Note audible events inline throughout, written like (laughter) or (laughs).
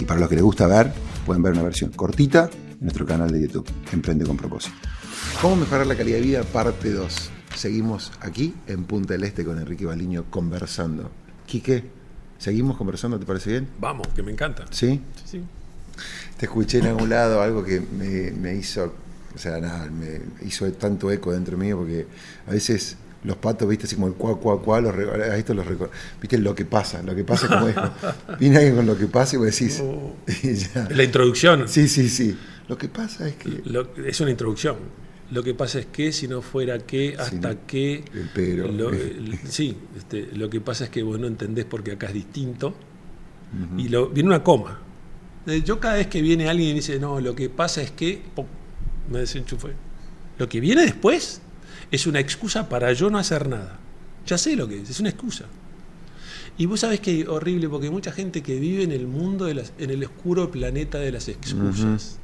Y para los que les gusta ver, pueden ver una versión cortita en nuestro canal de YouTube, Emprende con propósito. ¿Cómo mejorar la calidad de vida? Parte 2. Seguimos aquí en Punta del Este con Enrique Baliño conversando. Quique, ¿seguimos conversando? ¿Te parece bien? Vamos, que me encanta. ¿Sí? Sí, sí. Te escuché en algún lado algo que me, me hizo, o sea, nada, me hizo tanto eco dentro mío porque a veces los patos, viste, así como el cuá, cuá, cuá, los, a esto los viste lo que pasa, lo que pasa como es. (laughs) Viene alguien con lo que pasa y vos decís, Oh. (laughs) y ya. La introducción Sí, sí, sí. Lo que pasa es que lo- es una introducción. Lo que pasa es que si no fuera que, hasta no. que... El pero. lo- (laughs) el- sí, este, lo que pasa es que vos no entendés porque acá es distinto. Y lo, viene una coma. Yo cada vez que viene alguien y dice, no, lo que pasa es que... me desenchufé. Lo que viene después es una excusa para yo no hacer nada. Ya sé lo que es, es una excusa. Y vos sabés que es horrible porque hay mucha gente que vive en el mundo, de las, en el oscuro planeta de las excusas.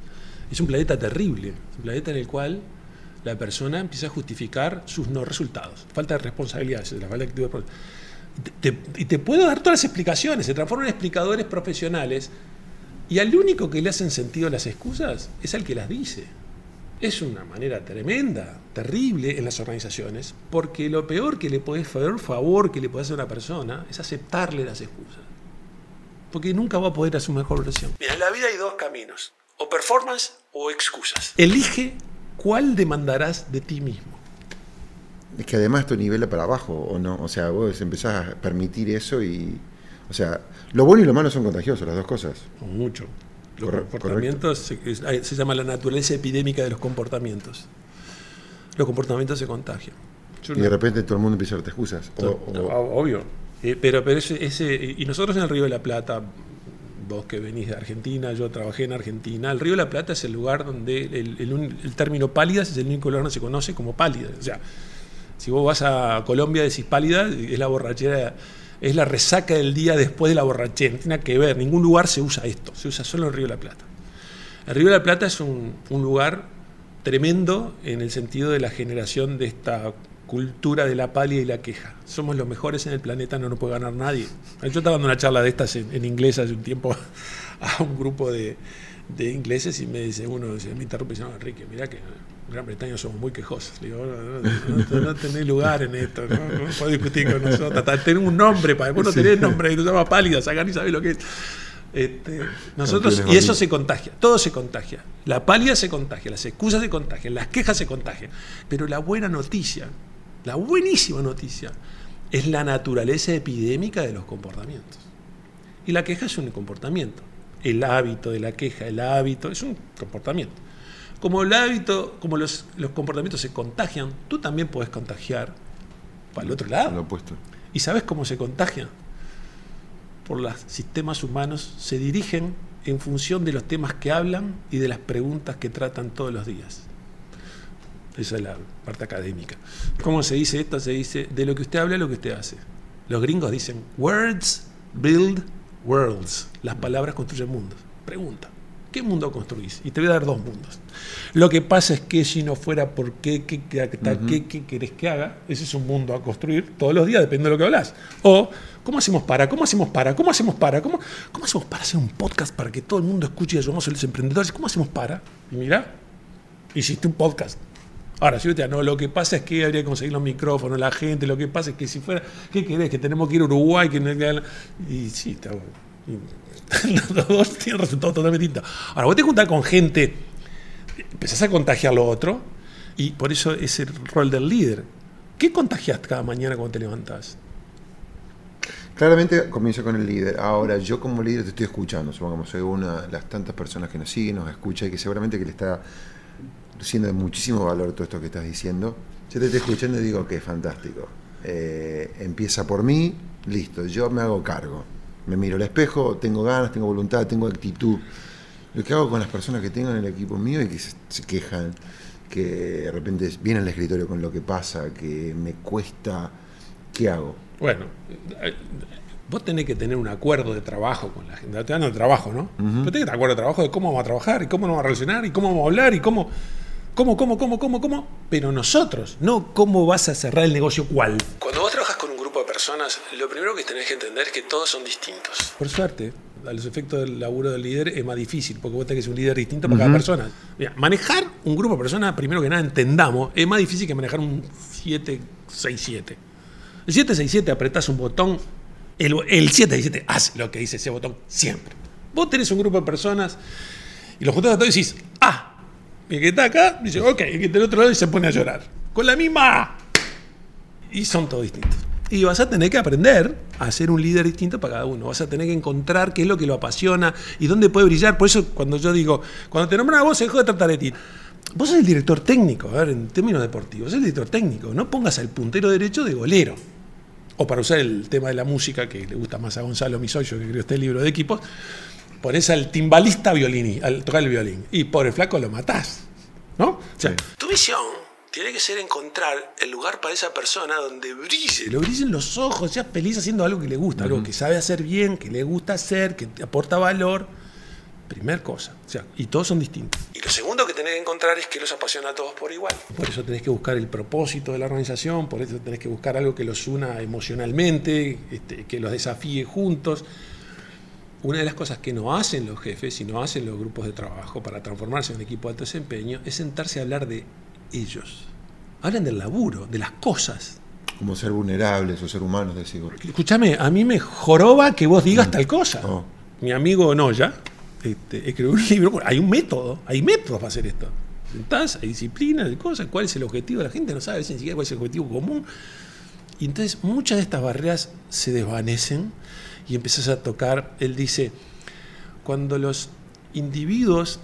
Es un planeta terrible, un planeta en el cual la persona empieza a justificar sus no resultados. Falta de responsabilidades, la falta de actitud de pro- te- te- y te puedo dar todas las explicaciones, se transforman en explicadores profesionales y al único que le hacen sentido las excusas es al que las dice. Es una manera tremenda, terrible en las organizaciones, porque lo peor que le podés hacer, favor que le podés hacer a una persona es aceptarle las excusas. Porque nunca va a poder hacer su mejor versión. Mira, en la vida hay dos caminos, o performance o excusas. Elige cuál demandarás de ti mismo. Es que además esto nivela para abajo, ¿o no? O sea, vos empezás a permitir eso y. O sea, lo bueno y lo malo son contagiosos, las dos cosas. Mucho. Los Corre- comportamientos, se, se llama la naturaleza epidémica de los comportamientos. Los comportamientos se contagian. Yo Y no- de repente todo el mundo empieza a darte excusas. O- O- Obvio. Eh, pero pero ese, ese- y nosotros en el Río de la Plata, vos que venís de Argentina, yo trabajé en Argentina, el Río de la Plata es el lugar donde el, el un- el término pálidas es el único lugar donde se conoce como pálida. O sea, si vos vas a Colombia y decís pálida, es la borrachera, es la resaca del día después de la borrachera. No tiene que ver, en ningún lugar se usa esto, se usa solo en el Río de la Plata. El Río de la Plata es un, un lugar tremendo en el sentido de la generación de esta cultura de la palia y la queja. Somos los mejores en el planeta, no nos puede ganar nadie. Yo estaba dando una charla de estas en, en inglés hace un tiempo (laughs) a un grupo de, de ingleses y me dice uno, dice, me interrumpe y dice, no, Enrique, mira que en Gran Bretaña somos muy quejosos. Le digo, no, no, tenés lugar en esto, no, no podés discutir con nosotros. Tenés un nombre, para vos no tenés nombre, se llama pálida, acá ni sabés lo que es. Este, nosotros, y eso se contagia, todo se contagia. La pálida se contagia, las excusas se contagian, las quejas se contagian. Pero la buena noticia, la buenísima noticia, es la naturaleza epidémica de los comportamientos. Y la queja es un comportamiento. El hábito de la queja, el hábito, es un comportamiento. Como el hábito, como los, los comportamientos se contagian, tú también puedes contagiar para el otro lado. Lo opuesto. ¿Y sabes cómo se contagia? Por los sistemas humanos se dirigen en función de los temas que hablan y de las preguntas que tratan todos los días. Esa es la parte académica. ¿Cómo se dice esto? Se dice de lo que usted habla lo que usted hace. Los gringos dicen words build worlds. Las palabras construyen mundos. Pregunta. ¿Qué mundo construís? Y te voy a dar dos mundos. Lo que pasa es que si no fuera por qué, qué, qué, qué, qué, qué querés que haga, ese es un mundo a construir todos los días, depende de lo que hablas. O, ¿cómo hacemos para? ¿Cómo hacemos para? ¿Cómo hacemos para? ¿Cómo, cómo hacemos para hacer un podcast para que todo el mundo escuche y ayudamos a los emprendedores? ¿Cómo hacemos para? Y mira, hiciste un podcast. Ahora, si digo, no, lo que pasa es que habría que conseguir los micrófonos, la gente, lo que pasa es que si fuera, ¿qué querés? Que tenemos que ir a Uruguay, que no- y sí, está bueno. (laughs) Los dos tienen resultados totalmente distintos. Ahora, vos te juntás con gente empezás a contagiar lo otro y por eso es el rol del líder. ¿Qué contagias cada mañana cuando te levantás? Claramente comienzo con el líder. Ahora, yo como líder te estoy escuchando. Supongamos, soy una de las tantas personas que nos siguen, nos escucha y que seguramente que le está siendo de muchísimo valor todo esto que estás diciendo. Yo te estoy escuchando y digo que es fantástico. Eh, empieza por mí, listo, yo me hago cargo. Me miro al espejo, tengo ganas, tengo voluntad, tengo actitud. Lo que hago con las personas que tengo en el equipo mío y que se, quejan, que de repente vienen al escritorio con lo que pasa, que me cuesta, ¿qué hago? Bueno, eh, vos tenés que tener un acuerdo de trabajo con la gente. Te dan el trabajo, ¿no? Uh tenés que tener acuerdo de trabajo de cómo vamos a trabajar y cómo nos vamos a relacionar y cómo vamos a hablar y cómo. ¿Cómo, cómo, cómo, cómo, cómo? Pero nosotros, no cómo vas a cerrar el negocio cuál. Cuando vos trabajas con un grupo de personas, lo primero que tenés que entender es que todos son distintos. Por suerte, a los efectos del laburo del líder es más difícil, porque vos tenés que ser un líder distinto para cada persona. Mira, manejar un grupo de personas, primero que nada, entendamos, es más difícil que manejar un 767. El 767 apretás un botón, el, el 767 hace lo que dice ese botón siempre. Vos tenés un grupo de personas y los juntás a todos y decís, ah, el que está acá dice, ok, el que está del otro lado y se pone a llorar. Con la misma. Y son todos distintos. Y vas a tener que aprender a ser un líder distinto para cada uno. Vas a tener que encontrar qué es lo que lo apasiona y dónde puede brillar. Por eso, cuando yo digo, cuando te nombran a vos, se dejó de tratar de ti. Vos sos el director técnico, a ver, en términos deportivos, sos el director técnico. No pongas al puntero derecho de golero. O para usar el tema de la música, que le gusta más a Gonzalo Misoyo, que creo este libro de equipos, pones al timbalista violini, al tocar el violín, y por el flaco lo matás. ¿No? O sea, tu visión tiene que ser encontrar el lugar para esa persona donde brille, lo brillen los ojos, sea feliz haciendo algo que le gusta, algo que sabe hacer bien, que le gusta hacer, que te aporta valor. Primer cosa. O sea, y todos son distintos. Y lo segundo que tenés que encontrar es que los apasiona a todos por igual. Por eso tenés que buscar el propósito de la organización, por eso tenés que buscar algo que los una emocionalmente, este, que los desafíe juntos. Una de las cosas que no hacen los jefes y no hacen los grupos de trabajo para transformarse en un equipo de alto desempeño es sentarse a hablar de ellos. Hablan del laburo, de las cosas. Como ser vulnerables o ser humanos, decís Escúchame, a mí me joroba que vos digas mm. tal cosa. Oh. Mi amigo Noya este, escribió un (laughs) libro. Hay un método, hay métodos para hacer esto. Sentás, hay disciplina, hay cosas, cuál es el objetivo. La gente no sabe ni siquiera cuál es el objetivo común. Y entonces muchas de estas barreras se desvanecen y empiezas a tocar. Él dice, cuando los individuos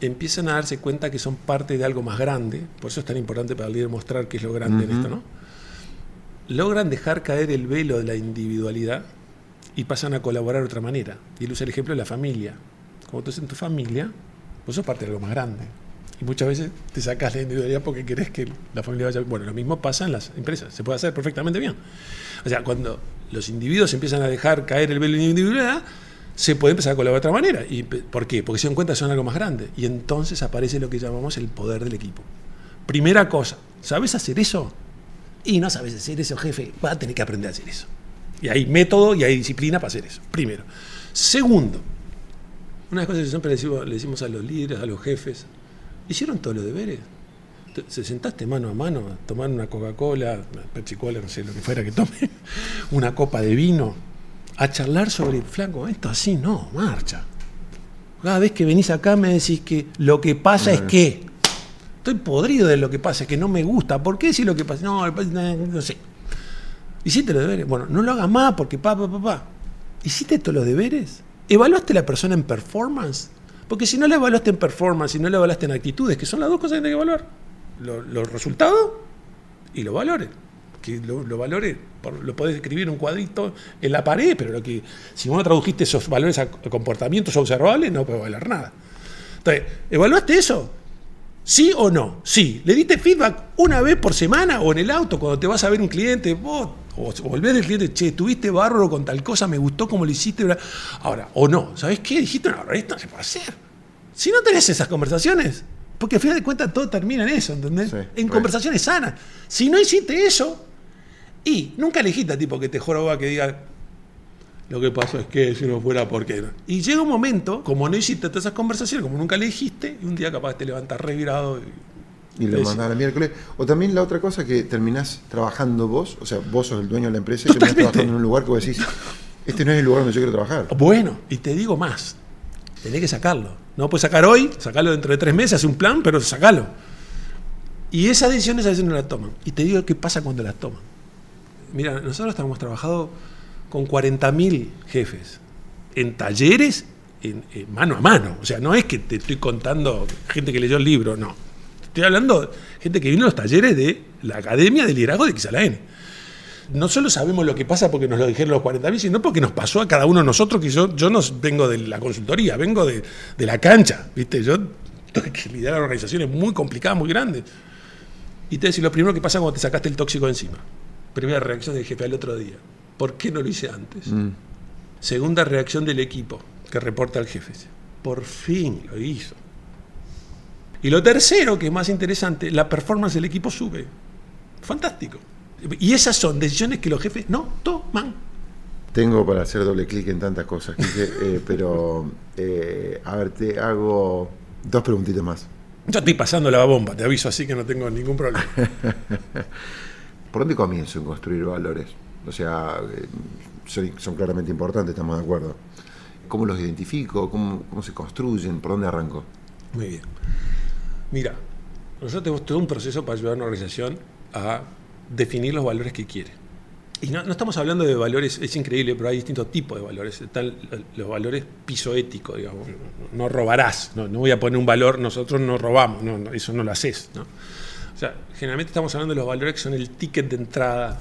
empiezan a darse cuenta que son parte de algo más grande, por eso es tan importante para el líder mostrar qué es lo grande en esto, ¿no? Logran dejar caer el velo de la individualidad y pasan a colaborar de otra manera. Y él usa el ejemplo de la familia. Como tú estás en tu familia, vos sos parte de algo más grande. Y muchas veces te sacas la individualidad porque querés que la familia vaya. Bueno, lo mismo pasa en las empresas, se puede hacer perfectamente bien. O sea, cuando los individuos empiezan a dejar caer el velo de individualidad, se puede empezar a colaborar de otra manera. ¿Y ¿Por qué? Porque se dan cuenta que son algo más grande. Y entonces aparece lo que llamamos el poder del equipo. Primera cosa, ¿sabes hacer eso? Y no sabes hacer eso, jefe, vas a tener que aprender a hacer eso. Y hay método y hay disciplina para hacer eso. Primero. Segundo, una de las cosas que siempre le decimos a los líderes, a los jefes, hicieron todos los deberes. Se sentaste mano a mano a tomar una Coca-Cola, una Pepsi Cola, no sé lo que fuera que tome, (laughs) una copa de vino, a charlar sobre, flaco, esto así no, marcha. Cada vez que venís acá me decís que lo que pasa es que. Estoy podrido de lo que pasa, es que no me gusta. ¿Por qué si lo que pasa? No, no sé. ¿Hiciste los deberes? Bueno, no lo hagas más porque pa, pa, pa, pa. ¿Hiciste todos los deberes? ¿Evaluaste a la persona en performance? Porque si no la evaluaste en performance, si no la evaluaste en actitudes, que son las dos cosas que tienes que evaluar, los resultados y los valores. Que los valores, lo podés escribir en un cuadrito en la pared, pero lo que, si vos no tradujiste esos valores a comportamientos observables, no puede valer nada. Entonces, ¿evaluaste eso? ¿Sí o no? Sí. ¿Le diste feedback una vez por semana o en el auto cuando te vas a ver un cliente? O volvés del cliente, che, tuviste bárbaro con tal cosa, me gustó como lo hiciste. Ahora, o no, ¿sabes qué? Dijiste, no, esto no se puede hacer. Si no tenés esas conversaciones, porque al final de cuentas todo termina en eso, ¿entendés? en conversaciones sanas. Si no hiciste eso, y nunca elegiste a tipo que te joroba que diga, lo que pasó es que si no fuera porque Y llega un momento, como no hiciste todas esas conversaciones, como nunca le dijiste, y un día capaz te levantas revirado. Y lo mandás al miércoles. O también la otra cosa que terminás trabajando vos, o sea, vos sos el dueño de la empresa y terminás trabajando en un lugar que vos decís, este no es el lugar donde yo quiero trabajar. Bueno, y te digo más. Tenés que sacarlo. No puedes sacar hoy, sacarlo dentro de tres meses, hace un plan, pero sacalo. Y esas decisiones a veces no las toman. Y te digo qué pasa cuando las toman. Mira, nosotros estamos trabajando con 40.000 jefes en talleres en, mano a mano. O sea, no es que te estoy contando gente que leyó el libro, no. Estoy hablando de gente que vino a los talleres de la Academia de Liderazgo de XLN. No solo sabemos lo que pasa porque nos lo dijeron los 40.000, sino porque nos pasó a cada uno de nosotros, que yo, yo no vengo de la consultoría, vengo de, de la cancha, ¿viste? Yo tengo que liderar organizaciones muy complicadas, muy grandes. Y te decís, lo primero que pasa cuando te sacaste el tóxico de encima. Primera reacción del jefe al otro día. ¿Por qué no lo hice antes? Mm. Segunda reacción del equipo que reporta al jefe. Por fin lo hizo. Y lo tercero, que es más interesante, la performance del equipo sube. Fantástico. Y esas son decisiones que los jefes no toman. Tengo para hacer doble clic en tantas cosas, (laughs) eh, pero eh, a ver, te hago dos preguntitas más. Yo estoy pasando la bomba, te aviso así que no tengo ningún problema. (laughs) ¿Por dónde comienzo en construir valores? O sea, eh, son, claramente importantes, estamos de acuerdo. ¿Cómo los identifico? ¿Cómo, se construyen? ¿Por dónde arranco? Muy bien. Mira, nosotros tenemos todo un proceso para ayudar a una organización a definir los valores que quiere. Y no, estamos hablando de valores, es increíble, pero hay distintos tipos de valores. Están los valores pisoéticos, digamos. No, robarás, no, voy a poner un valor, nosotros no robamos, no, eso no lo haces. ¿no? O sea, generalmente estamos hablando de los valores que son el ticket de entrada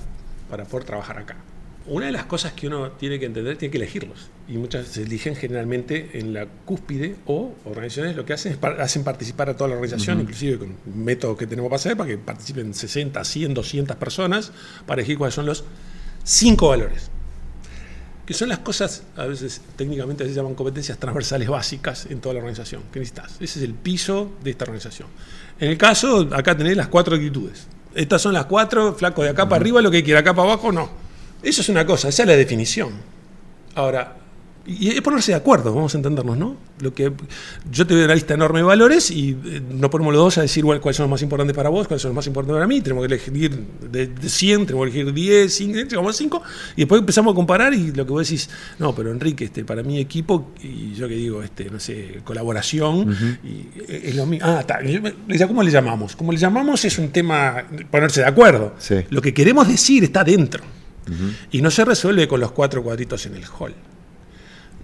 para poder trabajar acá. Una de las cosas que uno tiene que entender, tiene que elegirlos. Y muchas se eligen generalmente en la cúspide o organizaciones lo que hacen es hacen participar a toda la organización, inclusive con métodos que tenemos para hacer, para que participen 60, 100, 200 personas, para elegir cuáles son los cinco valores. Que son las cosas, a veces técnicamente se llaman competencias transversales básicas en toda la organización. ¿Qué necesitas? Ese es el piso de esta organización. En el caso, acá tenéis las cuatro actitudes. Estas son las cuatro, flaco de acá para arriba, lo que quiera, acá para abajo, no. Eso es una cosa, esa es la definición. Ahora, y es ponerse de acuerdo, vamos a entendernos, ¿no? Lo que, yo te doy una lista enorme de valores y eh, no ponemos los dos a decir cuáles son los más importantes para vos, cuáles son los más importantes para mí. Tenemos que elegir de, 100, tenemos que elegir 10, 5, 5, y después empezamos a comparar y lo que vos decís, no, pero Enrique, este, para mi equipo, y yo que digo, este, no sé, colaboración, y es lo mismo. Ah, está. ¿Cómo le llamamos? Como le llamamos es un tema, ponerse de acuerdo. Lo que queremos decir está dentro. Y no se resuelve con los cuatro cuadritos en el hall.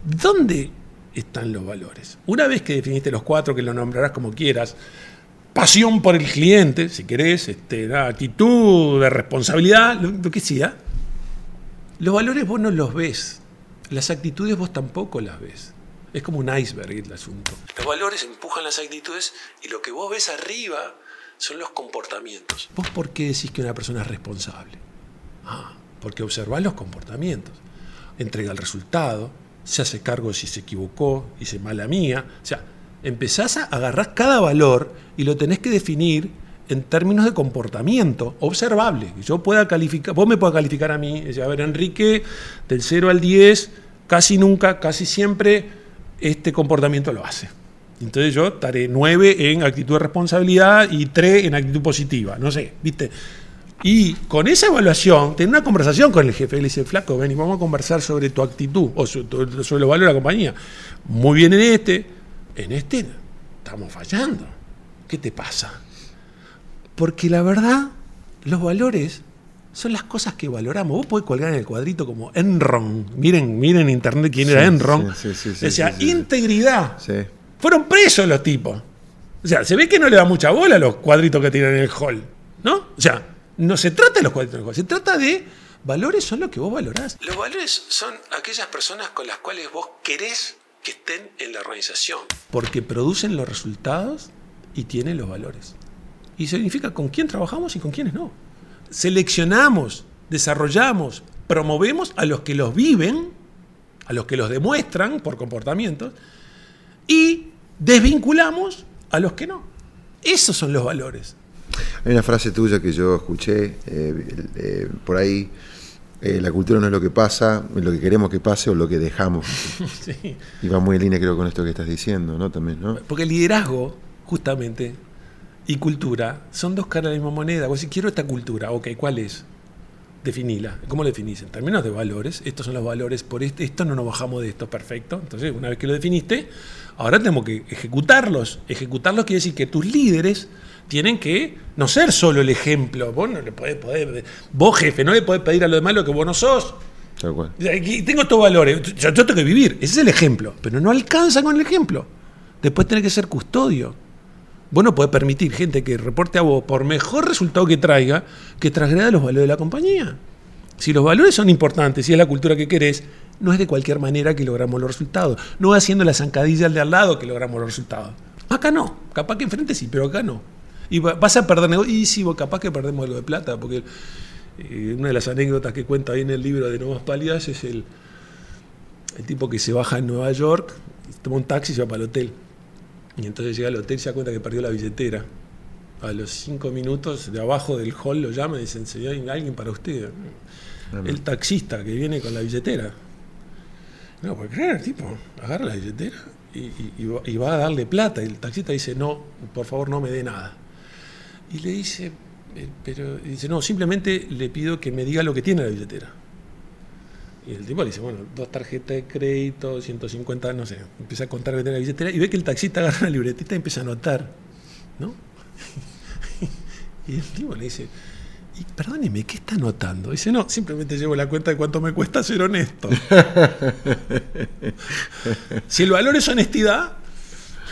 ¿Dónde están los valores? Una vez que definiste los cuatro, que lo nombrarás como quieras, pasión por el cliente, si querés, este, actitud de responsabilidad, lo, que sea, los valores vos no los ves, las actitudes vos tampoco las ves. Es como un iceberg el asunto. Los valores empujan las actitudes y lo que vos ves arriba son los comportamientos. ¿Vos por qué decís que una persona es responsable? Ah, porque observás los comportamientos. Entrega el resultado, se hace cargo si se equivocó, se mala mía. O sea, empezás a agarrar cada valor y lo tenés que definir en términos de comportamiento observable. Yo pueda calificar, vos me puedas calificar a mí, a ver, Enrique, del 0 al 10, casi nunca, casi siempre, este comportamiento lo hace. Entonces yo estaré 9 en actitud de responsabilidad y 3 en actitud positiva. No sé, ¿viste? Y con esa evaluación, tener una conversación con el jefe. Le dice, flaco, ven y vamos a conversar sobre tu actitud o sobre, los valores de la compañía. Muy bien en este. En este estamos fallando. ¿Qué te pasa? Porque la verdad, los valores son las cosas que valoramos. Vos podés colgar en el cuadrito como Enron. Miren, miren en internet quién era Enron. Sí, sí, Decía, integridad. Fueron presos los tipos. O sea, se ve que no le da mucha bola a los cuadritos que tienen en el hall. ¿No? O sea, no se trata de los cuadritos se trata de valores son lo que vos valorás. Los valores son aquellas personas con las cuales vos querés que estén en la organización. Porque producen los resultados y tienen los valores. Y significa con quién trabajamos y con quiénes no. Seleccionamos, desarrollamos, promovemos a los que los viven, a los que los demuestran por comportamientos, y desvinculamos a los que no. Esos son los valores. Hay una frase tuya que yo escuché eh, eh, por ahí. Eh, la cultura no es lo que pasa, es lo que queremos que pase o lo que dejamos. (laughs) Y va muy en línea creo con esto que estás diciendo, ¿no? También, ¿no? Porque liderazgo, justamente, y cultura son dos caras de la misma moneda. Vos si quiero esta cultura, ok, ¿cuál es? definila. ¿Cómo lo definís? En términos de valores, estos son los valores, por este, esto no nos bajamos de esto, perfecto. Entonces, una vez que lo definiste, ahora tenemos que ejecutarlos. Ejecutarlos quiere decir que tus líderes tienen que no ser solo el ejemplo. Vos no le podés, vos jefe, no le podés pedir a los demás lo que vos no sos. tengo estos valores, yo, tengo que vivir, ese es el ejemplo, pero no alcanza con el ejemplo. Después tenés que ser custodio. Vos no podés permitir gente que reporte a vos, por mejor resultado que traiga, que transgreda los valores de la compañía. Si los valores son importantes, si es la cultura que querés, no es de cualquier manera que logramos los resultados. No haciendo la zancadilla al de al lado que logramos los resultados. Acá no. Capaz que enfrente sí, pero acá no. Y vas a perder negocio. Y sí, capaz que perdemos algo de plata, porque eh, una de las anécdotas que cuenta ahí en el libro de Nuevas Pálidas es el, el tipo que se baja en Nueva York, toma un taxi y se va para el hotel. Y entonces llega al hotel y se da cuenta que perdió la billetera. A los cinco minutos de abajo del hall lo llama y dice, señor, hay alguien para usted. El taxista que viene con la billetera. No, pues creer, el tipo agarra la billetera y, va a darle plata. Y el taxista dice, no, por favor no me dé nada. Y le dice, eh, pero dice, no, simplemente le pido que me diga lo que tiene la billetera. Y el tipo le dice, bueno, dos tarjetas de crédito, 150, no sé, empieza a contar que tiene la billetera y ve que el taxista agarra la libretita y empieza a anotar, ¿no? (laughs) y el tipo le dice, y perdóneme, ¿qué está anotando? Dice, no, simplemente llevo la cuenta de cuánto me cuesta ser honesto. (laughs) si el valor es honestidad,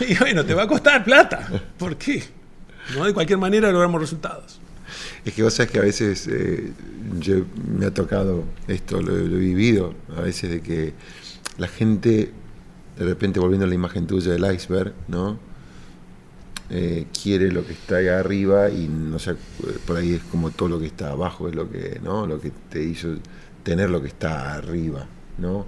(laughs) y bueno, te va a costar plata. ¿Por qué? No de cualquier manera logramos resultados. Es que vos sabés que a veces eh, yo, me ha tocado esto, lo, he vivido, a veces de que la gente, de repente volviendo a la imagen tuya del iceberg, ¿no? Eh, quiere lo que está ahí arriba y no sé, por ahí es como todo lo que está abajo es lo que, ¿no? Lo que te hizo tener lo que está arriba, ¿no?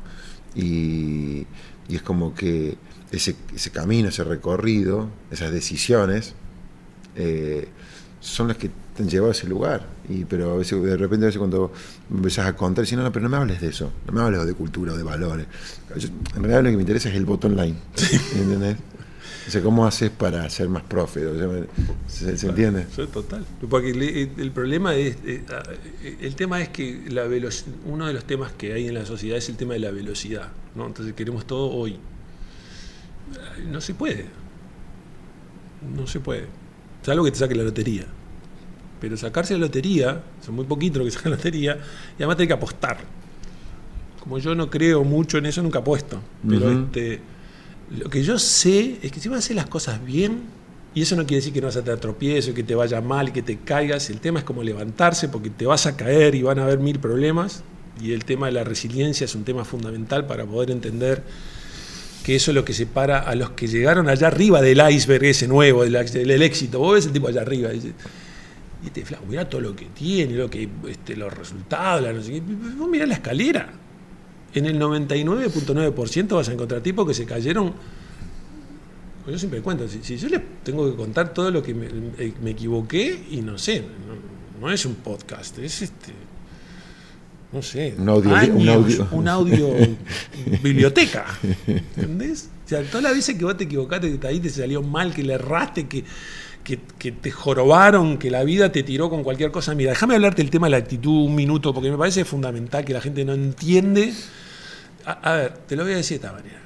Y, y es como que ese, ese, camino, ese recorrido, esas decisiones, eh, son las que te han llevado a ese lugar. Y, pero a veces, de repente, a veces cuando empezás a contar, decís, no, no, pero no me hables de eso, no me hables de cultura o de valores. en realidad lo que me interesa es el botón line. ¿Entendés? O sea, ¿cómo haces para ser más profe? ¿se, entiende? Total. Porque el, problema es, eh, el tema es que la uno de los temas que hay en la sociedad es el tema de la velocidad. ¿no? Entonces queremos todo hoy. No se puede. No se puede. Salvo que te saque la lotería. Pero sacarse la lotería, son muy poquitos los que (laughs) sacan la lotería, y además tenés que apostar. Como yo no creo mucho en eso, nunca apuesto. Pero este, lo que yo sé es que si vas a hacer las cosas bien, y eso no quiere decir que no vas a tener tropiezo, que te vaya mal, que te caigas. El tema es como levantarse, porque te vas a caer y van a haber mil problemas. Y el tema de la resiliencia es un tema fundamental para poder entender que eso es lo que separa a los que llegaron allá arriba del iceberg ese nuevo, del, éxito. Vos ves el tipo allá arriba. Y, te flaco, mirá todo lo que tiene, lo que, este, los resultados, la no. Vos mirá la escalera. En el 99.9% vas a encontrar tipos que se cayeron. Yo siempre cuento, si, yo les tengo que contar todo lo que me, eh, equivoqué, y no sé, no, es un podcast, es este no sé, un audio, un audio, biblioteca. ¿Entendés? O sea, todas las veces que vos te equivocaste, que ahí te salió mal, que le erraste, que, que, te jorobaron, que la vida te tiró con cualquier cosa. Mira, déjame hablarte del tema de la actitud un minuto, porque me parece fundamental que la gente no entiende. A, ver, te lo voy a decir de esta manera.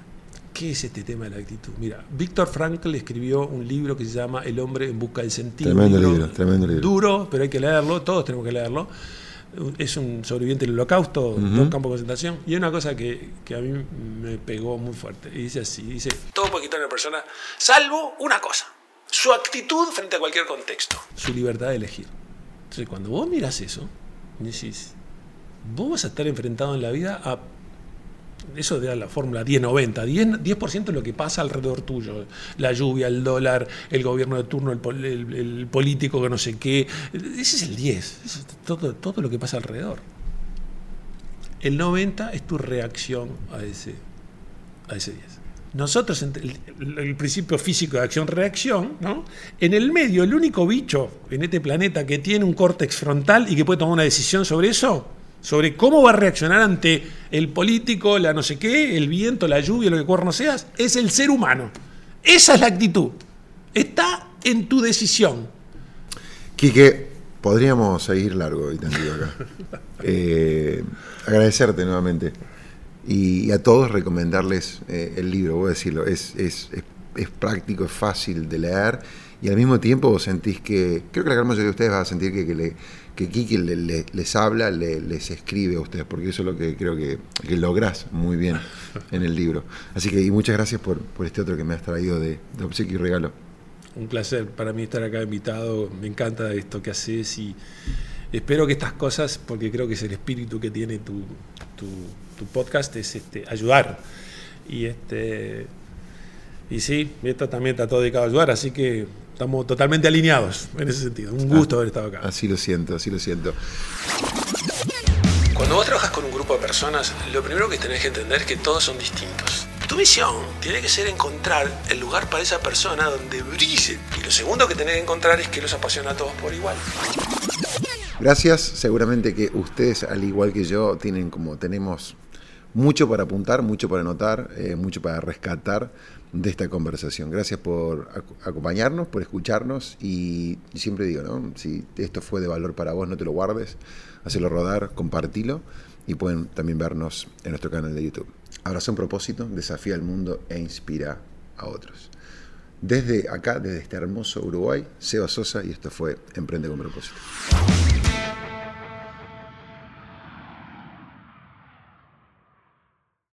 ¿Qué es este tema de la actitud? Mira, Víctor Frankl escribió un libro que se llama El hombre en busca del sentido. Tremendo libro, tremendo libro. Duro, pero hay que leerlo, todos tenemos que leerlo es un sobreviviente del holocausto, dos campos de concentración, y hay una cosa que, a mí me pegó muy fuerte, y dice así, dice, todo puede quitar a una persona, salvo una cosa, su actitud frente a cualquier contexto, su libertad de elegir. Entonces, cuando vos miras eso, decís, vos vas a estar enfrentado en la vida a eso de la fórmula 10-90, 10%, es lo que pasa alrededor tuyo, la lluvia, el dólar, el gobierno de turno, el, político que no sé qué, ese es el 10, es todo, todo lo que pasa alrededor. El 90 es tu reacción a ese, a ese 10. Nosotros, el, el principio físico de acción-reacción, ¿no? en el medio, el único bicho en este planeta que tiene un córtex frontal y que puede tomar una decisión sobre eso, sobre cómo va a reaccionar ante el político, la no sé qué, el viento, la lluvia, lo que cuerno seas, es el ser humano. Esa es la actitud. Está en tu decisión. Quique, podríamos seguir largo y tendido acá. (laughs) Eh, agradecerte nuevamente. Y, a todos recomendarles eh, el libro, voy a decirlo, es, es, es, práctico, es fácil de leer y al mismo tiempo vos sentís que, creo que la gran mayoría de ustedes va a sentir que, que, le, que Kiki les habla, les escribe a ustedes, porque eso es lo que creo que, que lográs muy bien en el libro. Así que muchas gracias por, por este otro que me has traído de, de obsequio y regalo. Un placer para mí estar acá invitado, me encanta esto que haces y espero que estas cosas, porque creo que es el espíritu que tiene tu, tu, podcast, es este, ayudar. Y este y sí, esto también está todo dedicado a ayudar, así que estamos totalmente alineados en ese sentido. Un gusto haber estado acá. Así lo siento, así lo siento. Cuando vos trabajas con un grupo de personas, lo primero que tenés que entender es que todos son distintos. Tu misión tiene que ser encontrar el lugar para esa persona donde brille. Y lo segundo que tenés que encontrar es que los apasiona a todos por igual. Gracias, seguramente que ustedes, al igual que yo, tienen como tenemos mucho para apuntar, mucho para anotar, eh, mucho para rescatar de esta conversación. Gracias por acompañarnos, por escucharnos y, siempre digo, ¿no? si esto fue de valor para vos, no te lo guardes, hacelo rodar, compartilo y pueden también vernos en nuestro canal de YouTube. Abrazo un propósito, desafía al mundo e inspira a otros. Desde acá, desde este hermoso Uruguay, Seba Sosa y esto fue Emprende con propósito.